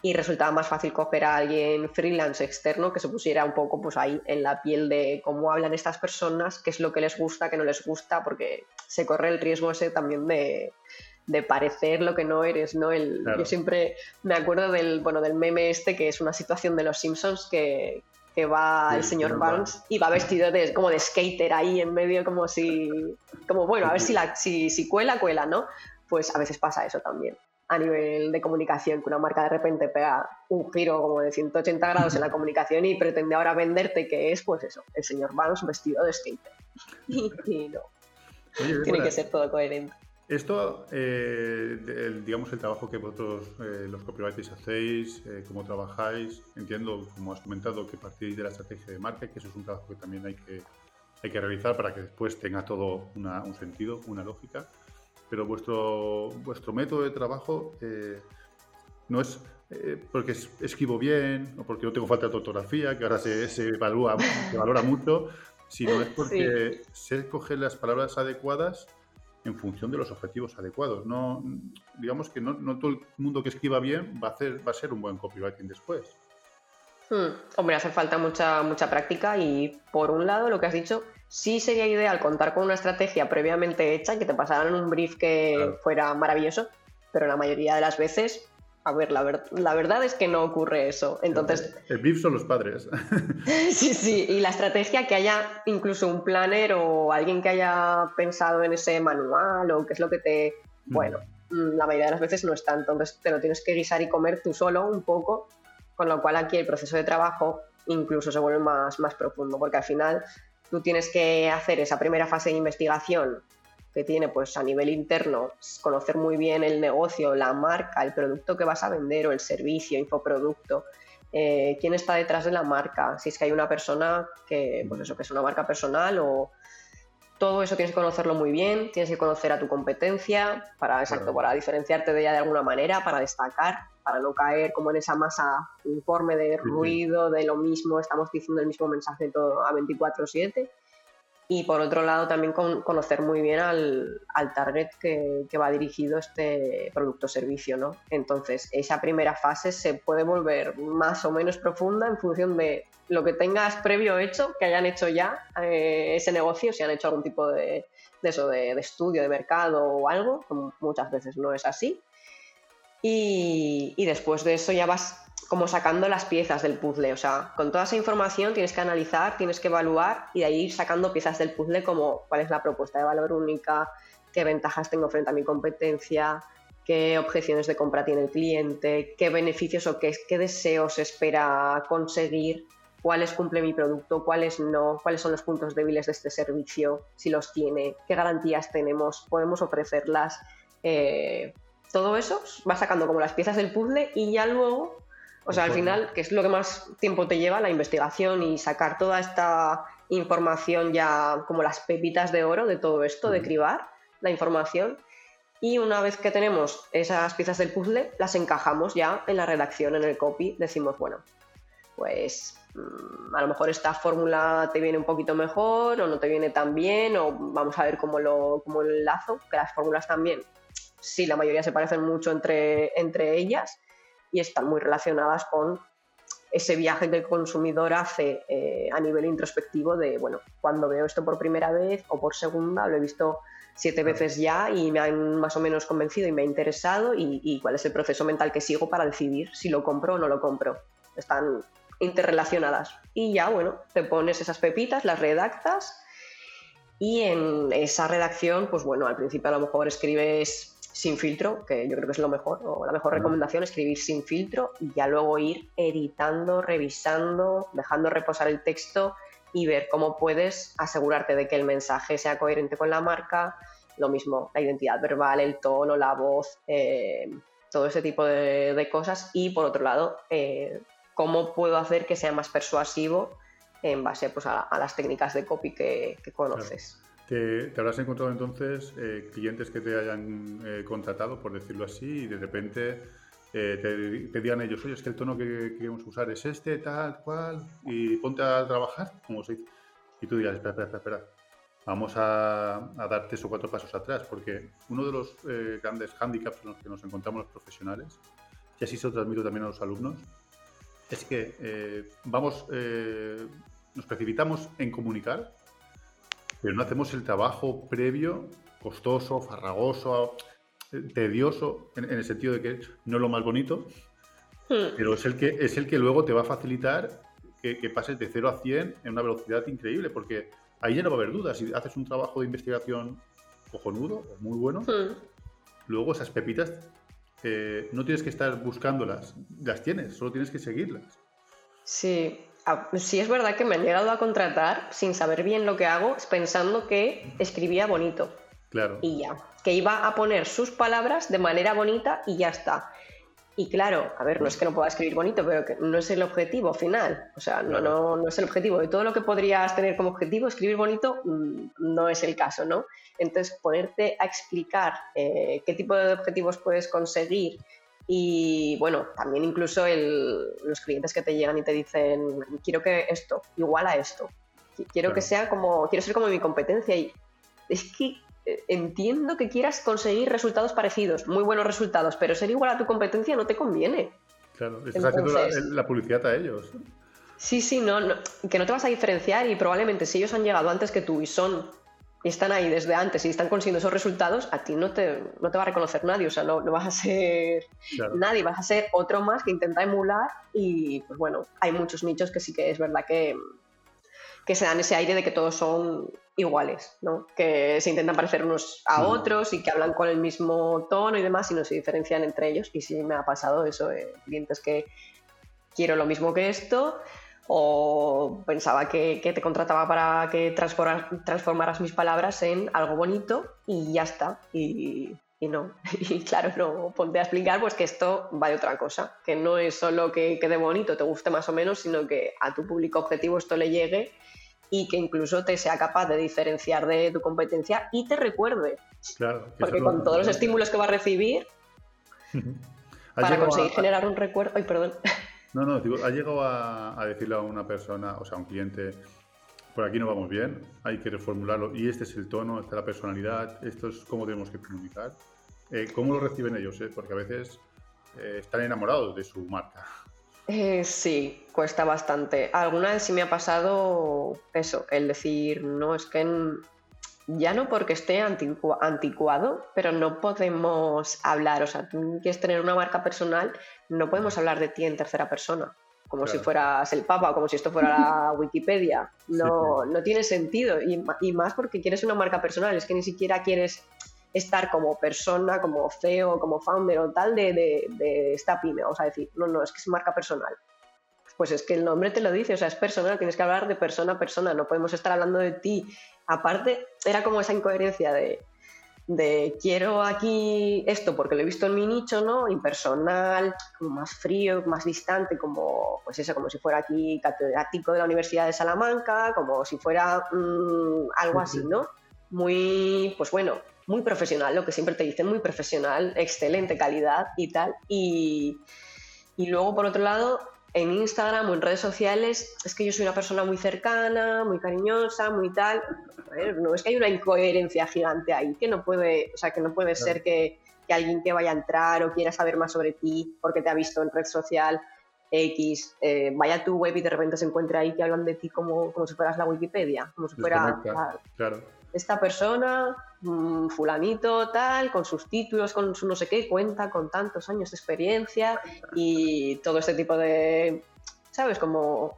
y resultaba más fácil coger a alguien freelance externo que se pusiera un poco pues ahí en la piel de cómo hablan estas personas, qué es lo que les gusta, qué no les gusta, porque se corre el riesgo ese también de, de parecer lo que no eres, ¿no? El, Yo siempre me acuerdo del, bueno, del meme este que es una situación de los Simpsons que, que va el señor Barnes y va vestido de, como de skater ahí en medio como si, como bueno, a ver si, la, si, si cuela, cuela, ¿no? Pues a veces pasa eso también a nivel de comunicación, que una marca de repente pega un giro como de 180 grados en la comunicación y pretende ahora venderte que es, pues eso, el señor Vance vestido de skater. (laughs) y, no. Tiene que ser todo coherente. Esto, eh, digamos, el trabajo que vosotros, eh, los copywriters, hacéis, eh, cómo trabajáis, entiendo, como has comentado, que partís de la estrategia de marca, que eso es un trabajo que también hay que, hay que realizar para que después tenga todo un sentido, una lógica pero vuestro, vuestro método de trabajo eh, no es eh, porque escribo bien o porque no tengo falta de ortografía, que ahora se, se, evalúa, se valora mucho, sino es porque se sé las palabras adecuadas en función de los objetivos adecuados. No, digamos que no, no, todo el mundo que escriba bien va a, hacer, va a ser un buen copywriting después. Hmm. Hombre, hace falta mucha, mucha práctica y por un lado lo que has dicho, Sí sería ideal contar con una estrategia previamente hecha, que te pasaran un brief que fuera maravilloso, pero la mayoría de las veces, a ver, la, la verdad es que no ocurre eso. Entonces, el, brief son los padres. (laughs) (laughs) sí, sí, y la estrategia que haya incluso un planner o alguien que haya pensado en ese manual o qué es lo que te... Mm. Bueno, mm, la mayoría de las veces no está, entonces te lo tienes que guisar y comer tú solo un poco, con lo cual aquí el proceso de trabajo incluso se vuelve más, más profundo, porque al final tú tienes que hacer esa primera fase de investigación que tiene pues a nivel interno, conocer muy bien el negocio, la marca, el producto que vas a vender o el servicio, infoproducto, eh, quién está detrás de la marca, si es que hay una persona que, pues eso, que es una marca personal o todo eso tienes que conocerlo muy bien, tienes que conocer a tu competencia para, exacto, para diferenciarte de ella de alguna manera, para destacar para no caer como en esa masa informe de ruido, de lo mismo, estamos diciendo el mismo mensaje todo a 24/7 y por otro lado también conocer muy bien al, target que, va dirigido este producto o servicio, ¿no? Entonces, esa primera fase se puede volver más o menos profunda en función de lo que tengas previo hecho, que hayan hecho ya eh, ese negocio, si han hecho algún tipo de, eso, de, de, estudio de mercado o algo, muchas veces no es así. Y, después de eso ya vas como sacando las piezas del puzzle. O sea, con toda esa información tienes que analizar, tienes que evaluar y de ahí ir sacando piezas del puzzle como cuál es la propuesta de valor única, qué ventajas tengo frente a mi competencia, qué objeciones de compra tiene el cliente, qué beneficios o qué, qué deseos espera conseguir, cuáles cumple mi producto, cuáles no, cuáles son los puntos débiles de este servicio, si los tiene, qué garantías tenemos, podemos ofrecerlas. Eh, todo eso va sacando como las piezas del puzzle y ya luego o sea, al final, que es lo que más tiempo te lleva, la investigación y sacar toda esta información ya como las pepitas de oro de todo esto, de cribar la información. Y una vez que tenemos esas piezas del puzzle, las encajamos ya en la redacción, en el copy. Decimos, bueno, pues mm, a lo mejor esta fórmula te viene un poquito mejor o no te viene tan bien o vamos a ver cómo lo, cómo lo enlazo, que las fórmulas también, sí, la mayoría se parecen mucho entre, entre ellas y están muy relacionadas con ese viaje que el consumidor hace eh, a nivel introspectivo de, bueno, cuando veo esto por primera vez o por segunda, lo he visto siete veces ya y me han más o menos convencido y me ha interesado y, cuál es el proceso mental que sigo para decidir si lo compro o no lo compro. Están interrelacionadas. Y ya, bueno, te pones esas pepitas, las redactas y en esa redacción, pues bueno, al principio a lo mejor escribes sin filtro, que yo creo que es lo mejor, o la mejor recomendación, escribir sin filtro y ya luego ir editando, revisando, dejando reposar el texto y ver cómo puedes asegurarte de que el mensaje sea coherente con la marca, lo mismo, la identidad verbal, el tono, la voz, eh, todo ese tipo de, cosas. Y por otro lado, eh, cómo puedo hacer que sea más persuasivo en base pues, a, las técnicas de copy que, conoces. Te, habrás encontrado entonces eh, clientes que te hayan eh, contratado, por decirlo así, y de repente eh, te, digan ellos, oye, es que el tono que, queremos usar es este, tal, cual, y ponte a trabajar, como se dice. Y tú dirás, espera, espera, espera, vamos a, dar tres o cuatro pasos atrás, porque uno de los grandes hándicaps en los que nos encontramos los profesionales, y así se lo transmito también a los alumnos, es que vamos, nos precipitamos en comunicar pero no hacemos el trabajo previo, costoso, farragoso, tedioso, en, el sentido de que no es lo más bonito, hmm. pero es el, que, es el que luego te va a facilitar que, pases de 0 a 100 en una velocidad increíble, porque ahí ya no va a haber dudas. Si haces un trabajo de investigación cojonudo, muy bueno, hmm. luego esas pepitas eh, no tienes que estar buscándolas, las tienes, solo tienes que seguirlas. Sí, sí es verdad que me han llegado a contratar sin saber bien lo que hago, pensando que escribía bonito. Claro. Y ya. Que iba a poner sus palabras de manera bonita y ya está. Y claro, a ver, no es que no pueda escribir bonito, pero que no es el objetivo final. O sea, no, no, no es el objetivo. De todo lo que podrías tener como objetivo, escribir bonito mm, no es el caso, ¿no? Entonces, ponerte a explicar eh, qué tipo de objetivos puedes conseguir y bueno, también incluso los clientes que te llegan y te dicen, quiero que esto, igual a esto. Quiero que sea como, quiero ser como mi competencia. Y es que eh, entiendo que quieras conseguir resultados parecidos, muy buenos resultados, pero ser igual a tu competencia no te conviene. Claro, estás haciendo la, la, publicidad a ellos. Sí, sí, no, que no te vas a diferenciar y probablemente si ellos han llegado antes que tú y son y están ahí desde antes y están consiguiendo esos resultados, a ti no te, no te va a reconocer nadie, o sea, no, no vas a ser nadie, vas a ser otro más que intenta emular y pues bueno, hay muchos nichos que sí que es verdad que, que se dan ese aire de que todos son iguales, ¿no? Que se intentan parecer unos a otros y que hablan con el mismo tono y demás y no se diferencian entre ellos y sí me ha pasado eso, de clientes que quiero lo mismo que esto, o pensaba que, te contrataba para que transformaras mis palabras en algo bonito y ya está. Y, no. (laughs) Y claro, no ponte a explicar pues que esto va de otra cosa, que no es solo que quede bonito, te guste más o menos, sino que a tu público objetivo esto le llegue y que incluso te sea capaz de diferenciar de tu competencia y te recuerde. Claro. Porque con todos los estímulos que va a recibir, (laughs) Para conseguir generar un recuerdo. Ay, perdón. (laughs) No, no, digo, ha llegado a, decirle a una persona, o sea, a un cliente, por aquí no vamos bien, hay que reformularlo y este es el tono, esta es la personalidad, esto es cómo tenemos que comunicar. Eh, ¿Cómo lo reciben ellos? Eh? Porque a veces eh, están enamorados de su marca. sí, cuesta bastante. Alguna vez sí me ha pasado eso, el decir, no, es que ya no porque esté anticuado, pero no podemos hablar, o sea, tú quieres tener una marca personal, no podemos hablar de ti en tercera persona como si fueras el Papa o como si esto fuera la (laughs) Wikipedia. No, no tiene sentido. Y, más porque quieres una marca personal, es que ni siquiera quieres estar como persona, como CEO, como founder o tal de, de, esta pyme. Vamos a decir, no, no, es que es marca personal. Pues es que el nombre te lo dice, o sea, es personal, tienes que hablar de persona a persona, no podemos estar hablando de ti. Aparte, era como esa incoherencia de, de quiero aquí esto porque lo he visto en mi nicho, ¿no? Impersonal, como más frío, más distante, como pues eso, como si fuera aquí catedrático de la Universidad de Salamanca, como si fuera mm, algo así, ¿no? Muy, pues bueno, muy profesional, lo que siempre te dicen, muy profesional, excelente calidad y tal. Y, y luego, por otro lado, en Instagram o en redes sociales es que yo soy una persona muy cercana, muy cariñosa, muy tal. no es que hay una incoherencia gigante ahí, que no puede, o sea, que no puede ser que, alguien que vaya a entrar o quiera saber más sobre ti porque te ha visto en red social X, eh, vaya a tu web y de repente se encuentre ahí que hablan de ti como, como si fueras la Wikipedia, como si fuera claro. esta persona, mm, fulanito, tal, con sus títulos, con su no sé qué, cuenta con tantos años de experiencia y todo este tipo de, ¿sabes? Como...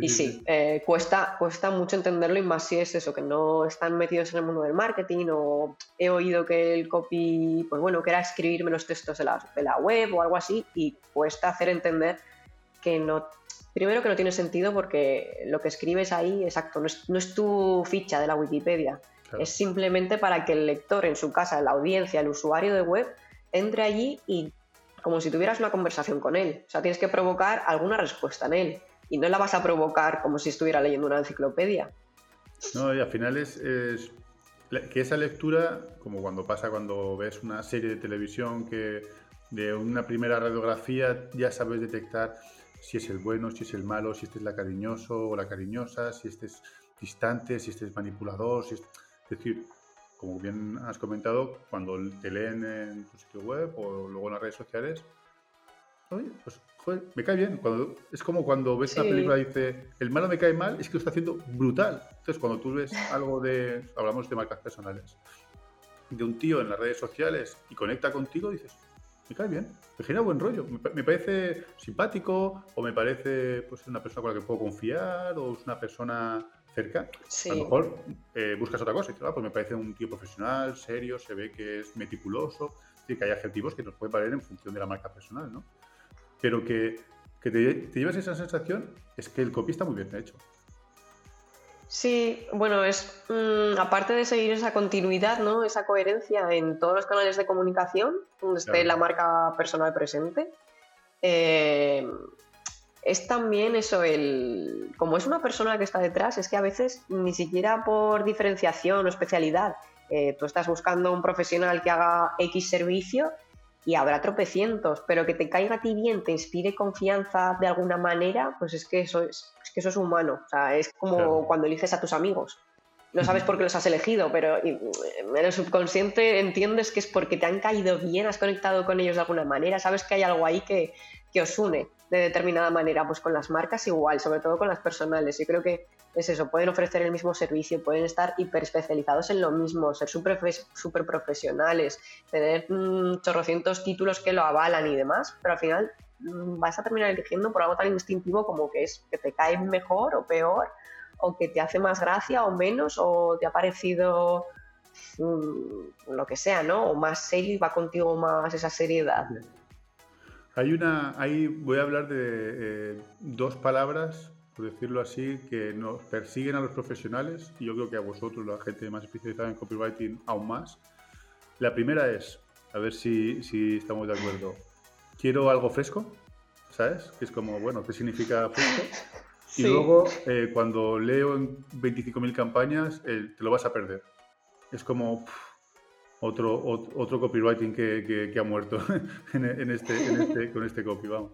y sí, eh, cuesta, cuesta mucho entenderlo y más si es eso, que no están metidos en el mundo del marketing o he oído que el copy, pues bueno, que era escribirme los textos de la, de la web o algo así y cuesta hacer entender que no primero que no tiene sentido porque lo que escribes ahí, exacto, no es, no es tu ficha de la Wikipedia. Es simplemente para que el lector en su casa, la audiencia, el usuario de web, entre allí y como si tuvieras una conversación con él. O sea, tienes que provocar alguna respuesta en él. Y no la vas a provocar como si estuviera leyendo una enciclopedia. No, y al final es, que esa lectura, como cuando pasa cuando ves una serie de televisión que de una primera radiografía ya sabes detectar si es el bueno, si es el malo, si este es la cariñoso o la cariñosa, si este es distante, si este es manipulador, si es... decir, como bien has comentado, cuando te leen en tu sitio web o luego en las redes sociales, oye, pues joder, me cae bien. Cuando, es como cuando ves una película y dice, el malo me cae mal, es que lo está haciendo brutal. Entonces, cuando tú ves algo de, hablamos de marcas personales, de un tío en las redes sociales y conecta contigo, dices, me cae bien, me genera buen rollo, me, parece simpático o me parece pues una persona con la que puedo confiar o es una persona cerca. A lo mejor eh, buscas otra cosa y dices, ah, pues me parece un tío profesional, serio, se ve que es meticuloso, y que hay adjetivos que nos pueden valer en función de la marca personal, ¿no? Pero que, te, te llevas esa sensación es que el copy está muy bien hecho. Sí, bueno, es mm, aparte de seguir esa continuidad, ¿no? Esa coherencia en todos los canales de comunicación, donde esté la marca personal presente. Eh, es también eso, el. Como es una persona que está detrás, es que a veces ni siquiera por diferenciación o especialidad, eh, tú estás buscando un profesional que haga X servicio y habrá tropecientos, pero que te caiga a ti bien, te inspire confianza de alguna manera, pues es que eso es, que eso es humano. O sea, es como cuando eliges a tus amigos. No sabes por qué los has elegido, pero en el subconsciente entiendes que es porque te han caído bien, has conectado con ellos de alguna manera, sabes que hay algo ahí que, que os une de determinada manera, pues con las marcas igual, sobre todo con las personales. Yo creo que es eso, pueden ofrecer el mismo servicio, pueden estar hiper especializados en lo mismo, ser súper super profesionales, tener mm, chorrocientos títulos que lo avalan y demás, pero al final mm, vas a terminar eligiendo por algo tan instintivo como que es que te cae mejor o peor, o que te hace más gracia o menos, o te ha parecido mm, lo que sea, ¿no? O más serio y va contigo más esa seriedad. Hay una, ahí voy a hablar de eh, dos palabras por decirlo así, que nos persiguen a los profesionales y yo creo que a vosotros, la gente más especializada en copywriting, aún más. La primera es, a ver si, si estamos de acuerdo, quiero algo fresco, ¿sabes? Que es como, bueno, ¿qué significa fresco? Y luego, eh, cuando leo en 25.000 campañas, te lo vas a perder. Es como, otro, otro, copywriting que, ha muerto (laughs) en, este, en este, con este copy, vamos.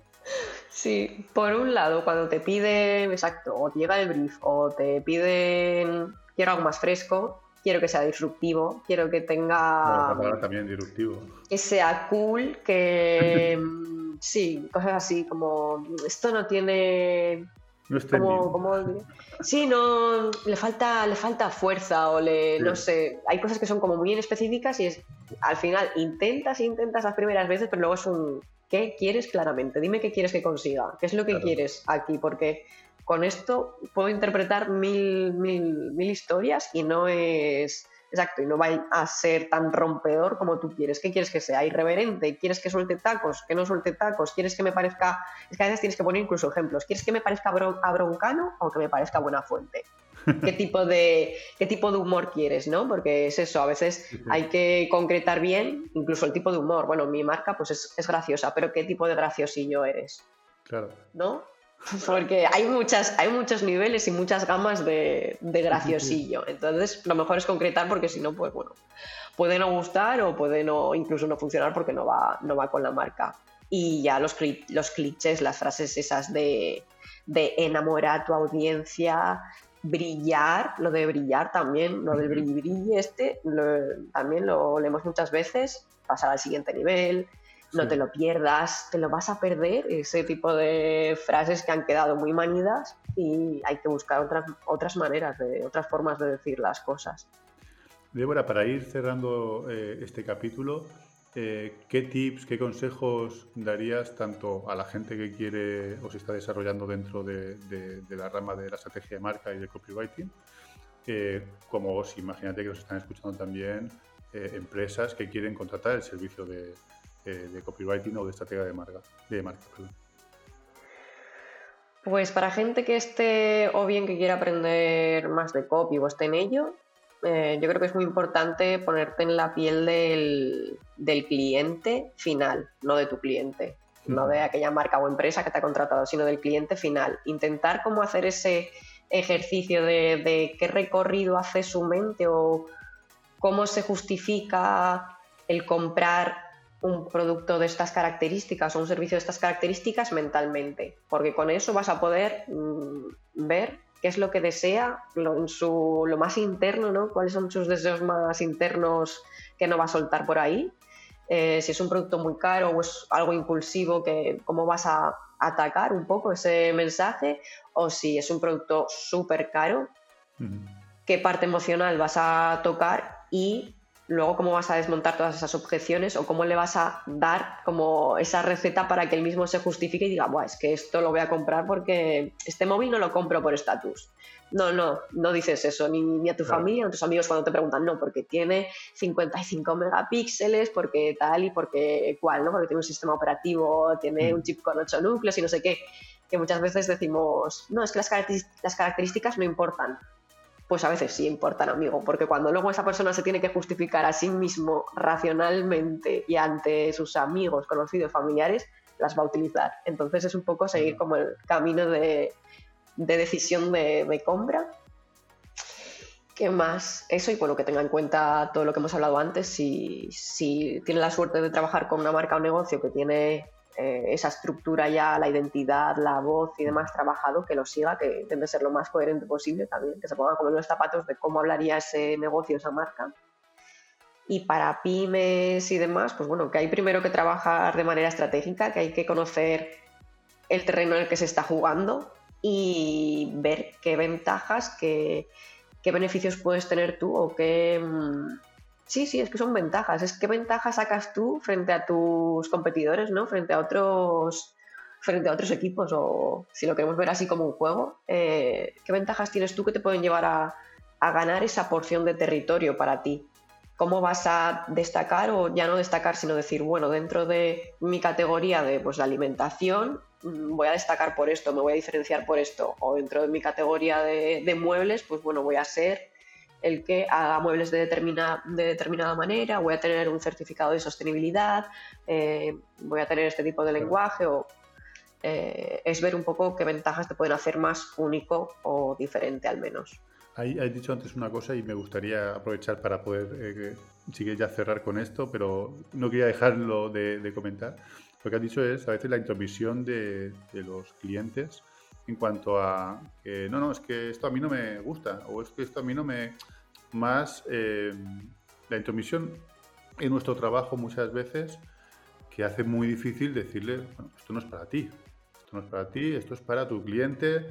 Sí, por un lado, cuando te piden, exacto, o te llega el brief, o te piden, quiero algo más fresco, quiero que sea disruptivo, quiero que tenga... también disruptivo. Que sea cool, que... (laughs) sí, cosas así, como, esto no tiene... No es como, (laughs) Sí, no, le falta, le falta fuerza o le, no sé, hay cosas que son como muy específicas y es, al final intentas, intentas las primeras veces, pero luego es un, ¿qué quieres claramente? Dime qué quieres que consiga, qué es lo que quieres aquí, porque con esto puedo interpretar mil, mil, mil historias y no es Exacto, y no va a ser tan rompedor como tú quieres. ¿Qué quieres que sea? ¿Irreverente? ¿Quieres que suelte tacos? ¿Que no suelte tacos? ¿Quieres que me parezca.? Es que a veces tienes que poner incluso ejemplos. ¿Quieres que me parezca abroncano o que me parezca buena fuente? ¿Qué (laughs) tipo, de, ¿Qué tipo de humor quieres? ¿no? Porque es eso, a veces hay que concretar bien incluso el tipo de humor. Bueno, mi marca pues es, es graciosa, pero ¿qué tipo de graciosillo eres? Claro. ¿No? (laughs) Porque hay, muchas, hay muchos niveles y muchas gamas de, graciosillo. Entonces, lo mejor es concretar porque si no, pues bueno, puede no gustar o puede no, incluso no funcionar porque no va, no va con la marca. Y ya los, los clichés, las frases esas de, enamorar a tu audiencia, brillar, lo de brillar también, lo del brilli este, también lo leemos muchas veces, pasar al siguiente nivel, no te lo pierdas, te lo vas a perder, ese tipo de frases que han quedado muy manidas y hay que buscar otras, otras maneras, de, otras formas de decir las cosas. Débora, para ir cerrando eh, este capítulo, eh, ¿qué tips, qué consejos darías tanto a la gente que quiere o se está desarrollando dentro de, la rama de la estrategia de marca y de copywriting? Eh, como si imagínate que nos están escuchando también empresas que quieren contratar el servicio de, eh, de copywriting o de estrategia de marca. De marca Pues para gente que esté o bien que quiera aprender más de copy o esté en ello, eh, yo creo que es muy importante ponerte en la piel del, cliente final, no de tu cliente, no de aquella marca o empresa que te ha contratado, sino del cliente final. Intentar cómo hacer ese ejercicio de, de qué recorrido hace su mente o cómo se justifica el comprar un producto de estas características o un servicio de estas características mentalmente, porque con eso vas a poder mm, ver qué es lo que desea, lo, en su, lo más interno, ¿no? cuáles son sus deseos más internos que no va a soltar por ahí. Eh, si es un producto muy caro o es algo impulsivo, que, cómo vas a atacar un poco ese mensaje, o si es un producto súper caro, qué parte emocional vas a tocar y luego cómo vas a desmontar todas esas objeciones o cómo le vas a dar como esa receta para que él mismo se justifique y diga, Buah, es que esto lo voy a comprar porque este móvil no lo compro por estatus. No, no, no dices eso, ni, a tu familia, ni a tus amigos cuando te preguntan, no, porque tiene 55 megapíxeles, porque tal y porque cual, ¿no? Porque tiene un sistema operativo, tiene mm. un chip con 8 núcleos y no sé qué, que muchas veces decimos, no, es que las, las características no importan pues a veces sí importan, amigo, porque cuando luego esa persona se tiene que justificar a sí mismo racionalmente y ante sus amigos, conocidos, familiares, las va a utilizar. Entonces es un poco seguir como el camino de, decisión de, compra. ¿Qué más? Eso y bueno, que tenga en cuenta todo lo que hemos hablado antes. Si, si tiene la suerte de trabajar con una marca o negocio que tiene eh, esa estructura ya, la identidad, la voz y demás trabajado, que lo siga, que intente ser lo más coherente posible también, que se ponga como en los zapatos de cómo hablaría ese negocio, esa marca. Y para pymes y demás, pues bueno, que hay primero que trabajar de manera estratégica, que hay que conocer el terreno en el que se está jugando y ver qué ventajas, qué, qué beneficios puedes tener tú o qué mm, Sí, sí, es que son ventajas. Es qué ventajas sacas tú frente a tus competidores, ¿no? Frente a otros frente a otros equipos o si lo queremos ver así como un juego, eh, ¿qué ventajas tienes tú que te pueden llevar a, ganar esa porción de territorio para ti? ¿Cómo vas a destacar o ya no destacar, sino decir, bueno, dentro de mi categoría de pues, la alimentación, mm, voy a destacar por esto, me voy a diferenciar por esto, o dentro de mi categoría de, de muebles, pues bueno, voy a ser el que haga muebles de, de determinada manera, voy a tener un certificado de sostenibilidad, eh, voy a tener este tipo de lenguaje o eh, es ver un poco qué ventajas te pueden hacer más único o diferente al menos. Ahí has dicho antes una cosa y me gustaría aprovechar para poder, eh, sigue ya cerrar con esto, pero no quería dejarlo de, comentar. Lo que has dicho es a veces la intromisión de, los clientes en cuanto a que no, no, es que esto a mí no me gusta o es que esto a mí no me... Más eh, la intromisión en nuestro trabajo muchas veces que hace muy difícil decirle, bueno, esto no es para ti, esto no es para ti, esto es para tu cliente,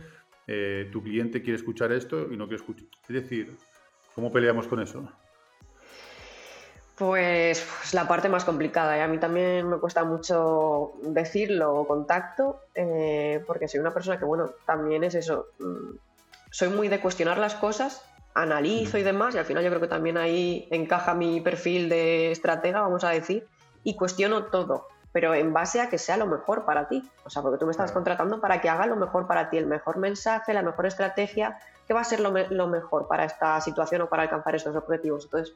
eh, tu cliente quiere escuchar esto y no quiere escuchar. Es decir, ¿cómo peleamos con eso? Pues, pues la parte más complicada. Y a mí también me cuesta mucho decirlo o contacto, eh, porque soy una persona que, bueno, también es eso. Mm, soy muy de cuestionar las cosas, analizo y demás, y al final yo creo que también ahí encaja mi perfil de estratega, vamos a decir, y cuestiono todo pero en base a que sea lo mejor para ti. O sea, porque tú me estás contratando para que haga lo mejor para ti, el mejor mensaje, la mejor estrategia, que va a ser lo, mejor para esta situación o para alcanzar estos objetivos. Entonces,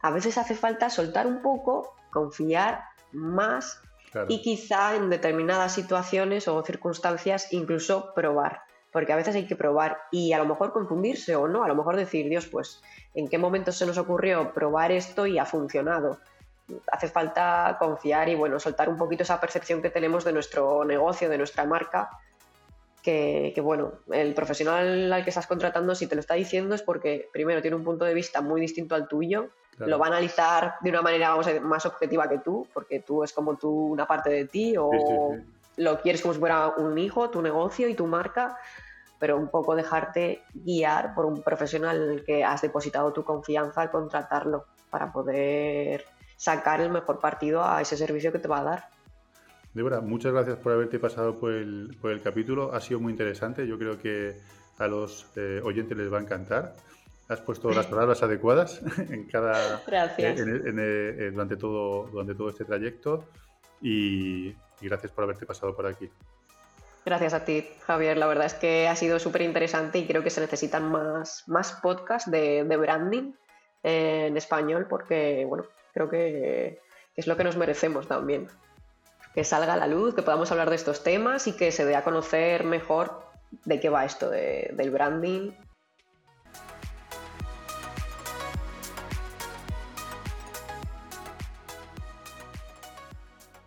a veces hace falta soltar un poco, confiar más y quizá en determinadas situaciones o circunstancias incluso probar. Porque a veces hay que probar y a lo mejor confundirse o no, a lo mejor decir, Dios, pues, ¿en qué momento se nos ocurrió probar esto y ha funcionado? hace falta confiar y bueno, soltar un poquito esa percepción que tenemos de nuestro negocio, de nuestra marca, que, bueno, el profesional al que estás contratando, si te lo está diciendo, es porque primero tiene un punto de vista muy distinto al tuyo, lo va a analizar de una manera vamos a más objetiva que tú, porque tú es como tú una parte de ti, o lo quieres como si fuera un hijo, tu negocio y tu marca, pero un poco dejarte guiar por un profesional que has depositado tu confianza al contratarlo para poder sacar el mejor partido a ese servicio que te va a dar. Débora, muchas gracias por haberte pasado por el, por el capítulo. Ha sido muy interesante. Yo creo que a los eh, oyentes les va a encantar. Has puesto las palabras adecuadas (laughs) en cada gracias. Eh, durante todo durante todo este trayecto y, gracias por haberte pasado por aquí. Gracias a ti, Javier. La verdad es que ha sido súper interesante y creo que se necesitan más, más podcasts de, de branding en español porque, bueno, creo que es lo que nos merecemos también. Que salga a la luz, que podamos hablar de estos temas y que se dé a conocer mejor de qué va esto del branding